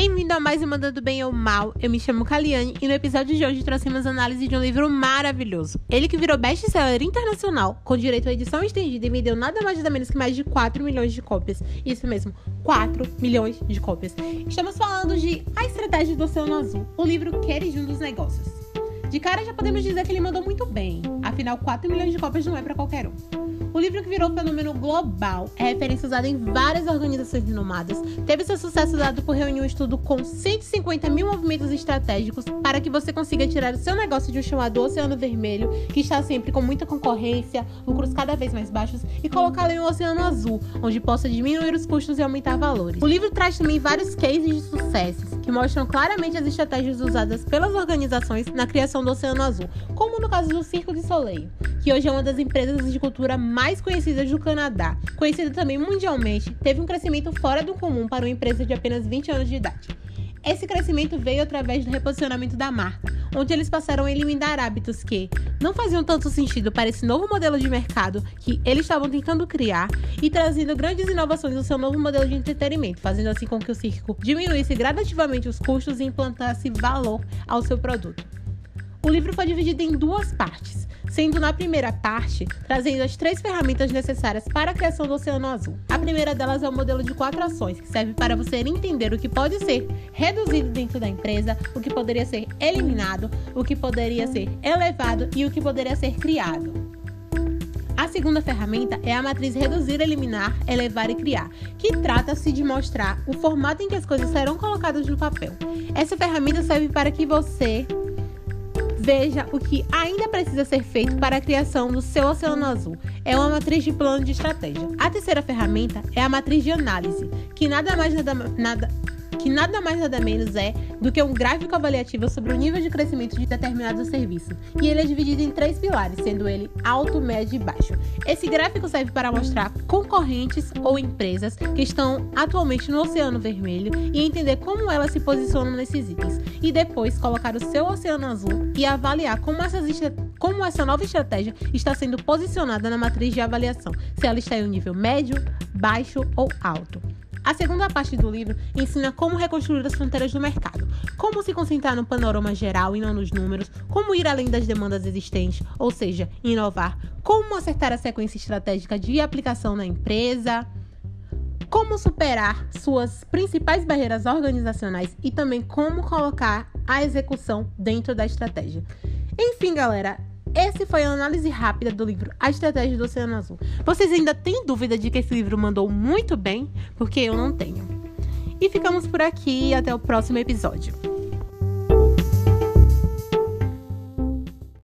Bem-vindo a mais uma Mandando Bem ou Mal. Eu me chamo Kaliane e no episódio de hoje trouxemos análise de um livro maravilhoso. Ele que virou best-seller internacional, com direito à edição estendida e vendeu nada mais nada menos que mais de 4 milhões de cópias. Isso mesmo, 4 milhões de cópias. Estamos falando de A Estratégia do Oceano Azul, o livro queridinho dos negócios. De cara já podemos dizer que ele mandou muito bem, afinal 4 milhões de cópias não é para qualquer um. O livro que virou fenômeno global é referência usada em várias organizações renomadas. Teve seu sucesso dado por reunir um estudo com 150 mil movimentos estratégicos para que você consiga tirar o seu negócio de um chamado Oceano Vermelho, que está sempre com muita concorrência, lucros cada velo mais baixos, e colocá-lo em um Oceano Azul, onde possa diminuir os custos e aumentar valores. O livro traz também vários cases de sucessos que mostram claramente as estratégias usadas pelas organizações na criação do Oceano Azul, como no caso do Circo de Soleil, que hoje é uma das empresas de cultura mais conhecidas do Canadá. Conhecida também mundialmente, teve um crescimento fora do comum para uma empresa de apenas 20 anos de idade. Esse crescimento veio através do reposicionamento da marca, onde eles passaram a eliminar hábitos que não faziam tanto sentido para esse novo modelo de mercado que eles estavam tentando criar e trazendo grandes inovações no seu novo modelo de entretenimento, fazendo assim com que o circo diminuísse gradativamente os custos e implantasse valor ao seu produto. O livro foi dividido em duas partes sendo na primeira parte trazendo as três ferramentas necessárias para a criação do Oceano Azul. A primeira delas é o modelo de quatro ações, que serve para você entender o que pode ser reduzido dentro da empresa, o que poderia ser eliminado, o que poderia ser elevado e o que poderia ser criado. A segunda ferramenta é a matriz reduzir, eliminar, elevar e criar, que trata-se de mostrar o formato em que as coisas serão colocadas no papel. Essa ferramenta serve para que você Veja o que ainda precisa ser feito para a criação do seu oceano azul. É uma matriz de plano de estratégia. A terceira ferramenta é a matriz de análise, que nada mais nada, nada que nada mais nada menos é do que um gráfico avaliativo sobre o nível de crescimento de determinado serviço. E ele é dividido em três pilares, sendo ele alto, médio e baixo. Esse gráfico serve para mostrar concorrentes ou empresas que estão atualmente no Oceano Vermelho e entender como elas se posicionam nesses itens. E depois colocar o seu Oceano Azul e avaliar como essas como essa nova estratégia está sendo posicionada na matriz de avaliação, se ela está em um nível médio, baixo ou alto. A segunda parte do livro ensina como reconstruir as fronteiras do mercado, como se concentrar no panorama geral e não nos números, como ir além das demandas existentes, ou seja, inovar, como acertar a sequência estratégica de aplicação na empresa, como superar suas principais barreiras organizacionais e também como colocar a execução dentro da estratégia. Enfim, galera, esse foi a análise rápida do livro A Estratégia do Oceano Azul. Vocês ainda têm dúvida de que esse livro mandou muito bem? Porque eu não tenho. E ficamos por aqui até o próximo episódio.